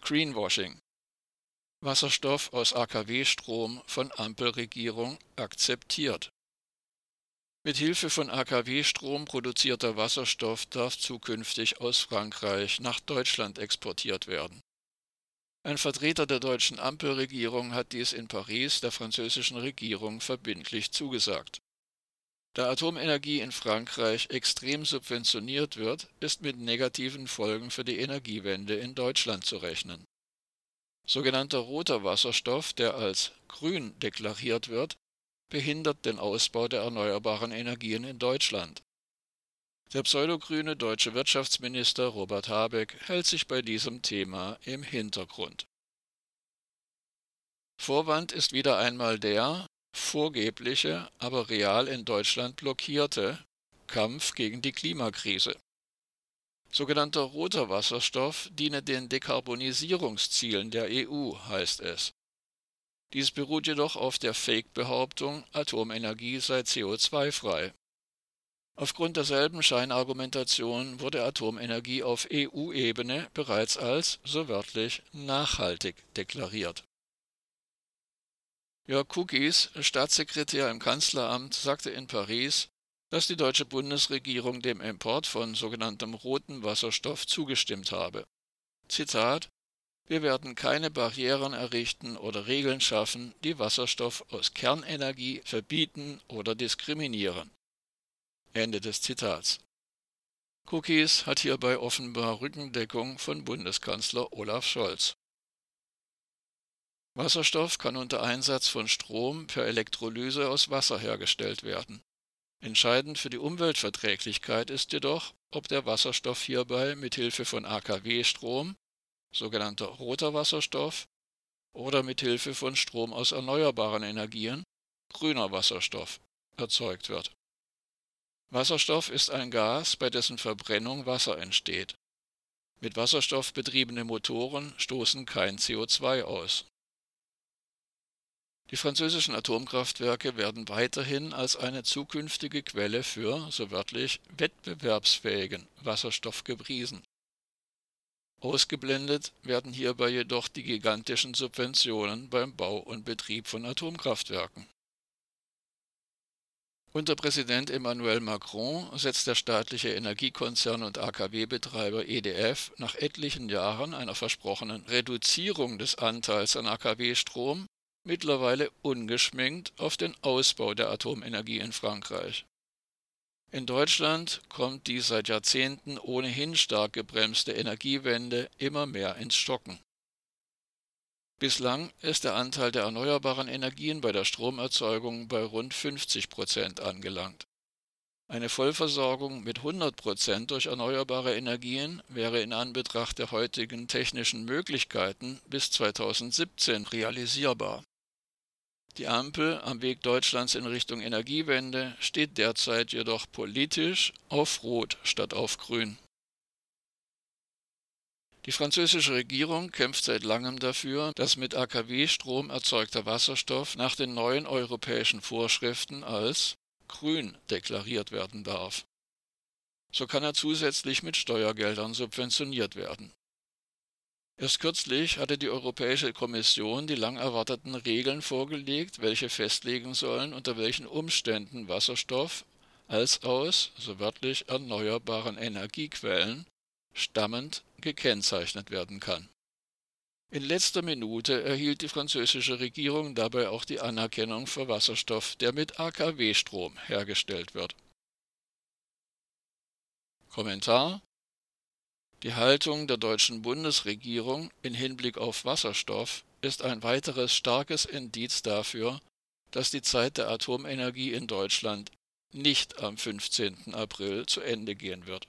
Greenwashing. Wasserstoff aus AKW-Strom von Ampelregierung akzeptiert. Mit Hilfe von AKW-Strom produzierter Wasserstoff darf zukünftig aus Frankreich nach Deutschland exportiert werden. Ein Vertreter der deutschen Ampelregierung hat dies in Paris der französischen Regierung verbindlich zugesagt. Da Atomenergie in Frankreich extrem subventioniert wird, ist mit negativen Folgen für die Energiewende in Deutschland zu rechnen. Sogenannter roter Wasserstoff, der als grün deklariert wird, behindert den Ausbau der erneuerbaren Energien in Deutschland. Der pseudogrüne deutsche Wirtschaftsminister Robert Habeck hält sich bei diesem Thema im Hintergrund. Vorwand ist wieder einmal der vorgebliche, aber real in Deutschland blockierte Kampf gegen die Klimakrise. Sogenannter roter Wasserstoff diene den Dekarbonisierungszielen der EU, heißt es. Dies beruht jedoch auf der Fake-Behauptung, Atomenergie sei CO2-frei. Aufgrund derselben Scheinargumentation wurde Atomenergie auf EU-Ebene bereits als, so wörtlich, nachhaltig deklariert. Jörg Kukis, Staatssekretär im Kanzleramt, sagte in Paris, dass die deutsche Bundesregierung dem Import von sogenanntem roten Wasserstoff zugestimmt habe. Zitat wir werden keine Barrieren errichten oder Regeln schaffen, die Wasserstoff aus Kernenergie verbieten oder diskriminieren. Ende des Zitats. Cookies hat hierbei offenbar Rückendeckung von Bundeskanzler Olaf Scholz. Wasserstoff kann unter Einsatz von Strom per Elektrolyse aus Wasser hergestellt werden. Entscheidend für die Umweltverträglichkeit ist jedoch, ob der Wasserstoff hierbei mit Hilfe von AKW-Strom sogenannter roter Wasserstoff, oder mit Hilfe von Strom aus erneuerbaren Energien, grüner Wasserstoff, erzeugt wird. Wasserstoff ist ein Gas, bei dessen Verbrennung Wasser entsteht. Mit Wasserstoff betriebene Motoren stoßen kein CO2 aus. Die französischen Atomkraftwerke werden weiterhin als eine zukünftige Quelle für, so wörtlich, wettbewerbsfähigen Wasserstoff gepriesen. Ausgeblendet werden hierbei jedoch die gigantischen Subventionen beim Bau und Betrieb von Atomkraftwerken. Unter Präsident Emmanuel Macron setzt der staatliche Energiekonzern und AKW-Betreiber EDF nach etlichen Jahren einer versprochenen Reduzierung des Anteils an AKW-Strom mittlerweile ungeschminkt auf den Ausbau der Atomenergie in Frankreich in Deutschland kommt die seit Jahrzehnten ohnehin stark gebremste Energiewende immer mehr ins Stocken. Bislang ist der Anteil der erneuerbaren Energien bei der Stromerzeugung bei rund 50 Prozent angelangt. Eine Vollversorgung mit 100 Prozent durch erneuerbare Energien wäre in Anbetracht der heutigen technischen Möglichkeiten bis 2017 realisierbar. Die Ampel am Weg Deutschlands in Richtung Energiewende steht derzeit jedoch politisch auf Rot statt auf Grün. Die französische Regierung kämpft seit langem dafür, dass mit AKW-Strom erzeugter Wasserstoff nach den neuen europäischen Vorschriften als grün deklariert werden darf. So kann er zusätzlich mit Steuergeldern subventioniert werden. Erst kürzlich hatte die Europäische Kommission die lang erwarteten Regeln vorgelegt, welche festlegen sollen, unter welchen Umständen Wasserstoff als aus, so wörtlich, erneuerbaren Energiequellen stammend gekennzeichnet werden kann. In letzter Minute erhielt die französische Regierung dabei auch die Anerkennung für Wasserstoff, der mit AKW-Strom hergestellt wird. Kommentar die Haltung der deutschen Bundesregierung in Hinblick auf Wasserstoff ist ein weiteres starkes Indiz dafür, dass die Zeit der Atomenergie in Deutschland nicht am 15. April zu Ende gehen wird